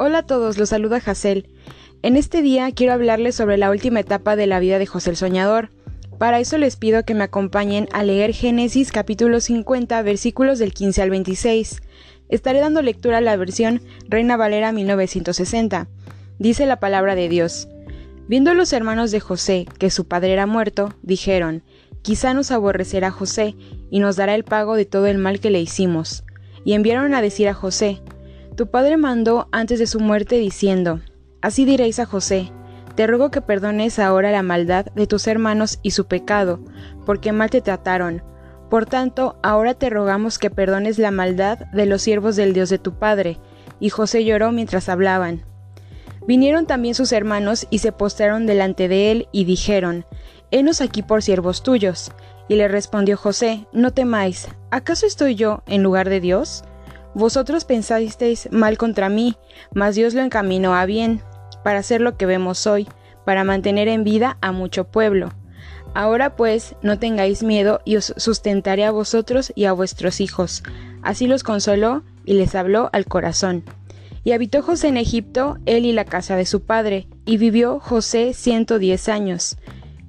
Hola a todos, los saluda Hazel. En este día quiero hablarles sobre la última etapa de la vida de José el Soñador. Para eso les pido que me acompañen a leer Génesis capítulo 50 versículos del 15 al 26. Estaré dando lectura a la versión Reina Valera 1960. Dice la palabra de Dios. Viendo los hermanos de José que su padre era muerto, dijeron, Quizá nos aborrecerá José y nos dará el pago de todo el mal que le hicimos. Y enviaron a decir a José, Tu padre mandó antes de su muerte diciendo, Así diréis a José, Te ruego que perdones ahora la maldad de tus hermanos y su pecado, porque mal te trataron. Por tanto, ahora te rogamos que perdones la maldad de los siervos del Dios de tu padre. Y José lloró mientras hablaban. Vinieron también sus hermanos y se postraron delante de él y dijeron, Henos aquí por siervos tuyos. Y le respondió José, No temáis, ¿acaso estoy yo en lugar de Dios? Vosotros pensasteis mal contra mí, mas Dios lo encaminó a bien, para hacer lo que vemos hoy, para mantener en vida a mucho pueblo. Ahora pues, no tengáis miedo y os sustentaré a vosotros y a vuestros hijos. Así los consoló y les habló al corazón. Y habitó José en Egipto, él y la casa de su padre, y vivió José ciento diez años.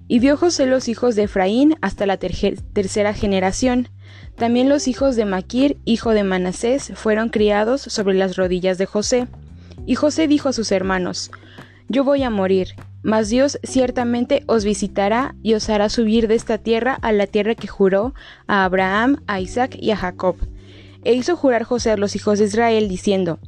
Y vio José los hijos de Efraín hasta la tercera generación. También los hijos de Maquir, hijo de Manasés, fueron criados sobre las rodillas de José. Y José dijo a sus hermanos, Yo voy a morir, mas Dios ciertamente os visitará y os hará subir de esta tierra a la tierra que juró a Abraham, a Isaac y a Jacob. E hizo jurar José a los hijos de Israel, diciendo,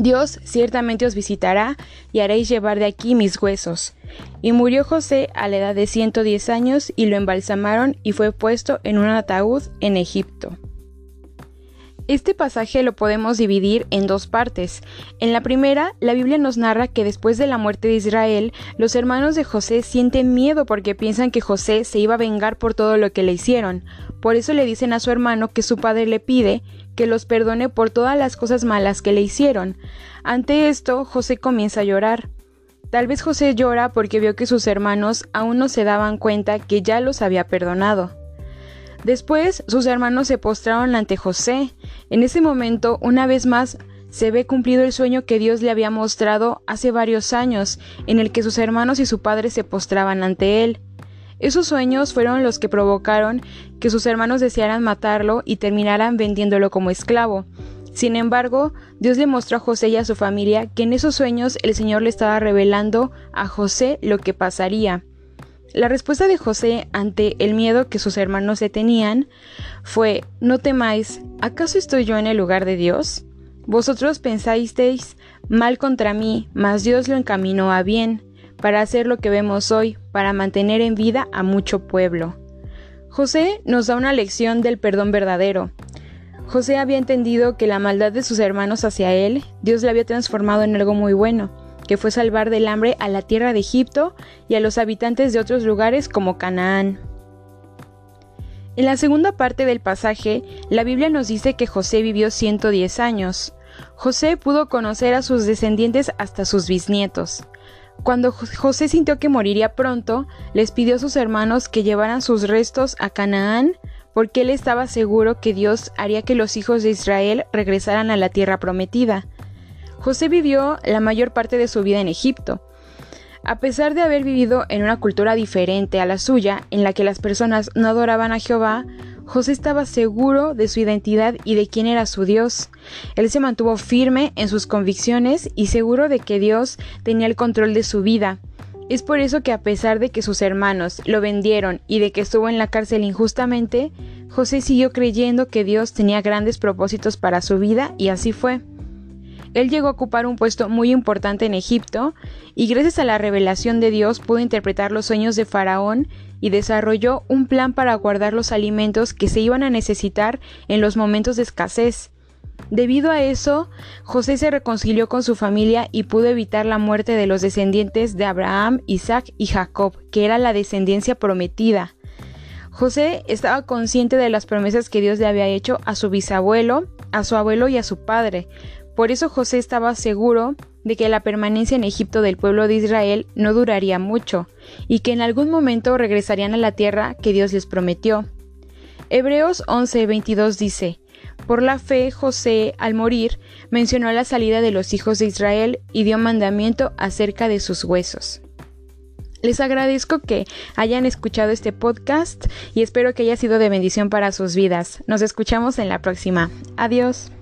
Dios ciertamente os visitará y haréis llevar de aquí mis huesos. Y murió José a la edad de ciento diez años y lo embalsamaron y fue puesto en un ataúd en Egipto. Este pasaje lo podemos dividir en dos partes. En la primera, la Biblia nos narra que después de la muerte de Israel, los hermanos de José sienten miedo porque piensan que José se iba a vengar por todo lo que le hicieron. Por eso le dicen a su hermano que su padre le pide que los perdone por todas las cosas malas que le hicieron. Ante esto, José comienza a llorar. Tal vez José llora porque vio que sus hermanos aún no se daban cuenta que ya los había perdonado. Después sus hermanos se postraron ante José. En ese momento, una vez más, se ve cumplido el sueño que Dios le había mostrado hace varios años, en el que sus hermanos y su padre se postraban ante él. Esos sueños fueron los que provocaron que sus hermanos desearan matarlo y terminaran vendiéndolo como esclavo. Sin embargo, Dios le mostró a José y a su familia que en esos sueños el Señor le estaba revelando a José lo que pasaría. La respuesta de José ante el miedo que sus hermanos le tenían fue No temáis, ¿acaso estoy yo en el lugar de Dios? Vosotros pensasteis mal contra mí, mas Dios lo encaminó a bien, para hacer lo que vemos hoy, para mantener en vida a mucho pueblo. José nos da una lección del perdón verdadero. José había entendido que la maldad de sus hermanos hacia él, Dios le había transformado en algo muy bueno, que fue salvar del hambre a la tierra de Egipto y a los habitantes de otros lugares como Canaán. En la segunda parte del pasaje, la Biblia nos dice que José vivió 110 años. José pudo conocer a sus descendientes hasta sus bisnietos. Cuando José sintió que moriría pronto, les pidió a sus hermanos que llevaran sus restos a Canaán, porque él estaba seguro que Dios haría que los hijos de Israel regresaran a la tierra prometida. José vivió la mayor parte de su vida en Egipto. A pesar de haber vivido en una cultura diferente a la suya, en la que las personas no adoraban a Jehová, José estaba seguro de su identidad y de quién era su Dios. Él se mantuvo firme en sus convicciones y seguro de que Dios tenía el control de su vida. Es por eso que a pesar de que sus hermanos lo vendieron y de que estuvo en la cárcel injustamente, José siguió creyendo que Dios tenía grandes propósitos para su vida y así fue. Él llegó a ocupar un puesto muy importante en Egipto y gracias a la revelación de Dios pudo interpretar los sueños de Faraón y desarrolló un plan para guardar los alimentos que se iban a necesitar en los momentos de escasez. Debido a eso, José se reconcilió con su familia y pudo evitar la muerte de los descendientes de Abraham, Isaac y Jacob, que era la descendencia prometida. José estaba consciente de las promesas que Dios le había hecho a su bisabuelo, a su abuelo y a su padre, por eso José estaba seguro de que la permanencia en Egipto del pueblo de Israel no duraría mucho, y que en algún momento regresarían a la tierra que Dios les prometió. Hebreos 11:22 dice, Por la fe, José, al morir, mencionó la salida de los hijos de Israel y dio mandamiento acerca de sus huesos. Les agradezco que hayan escuchado este podcast y espero que haya sido de bendición para sus vidas. Nos escuchamos en la próxima. Adiós.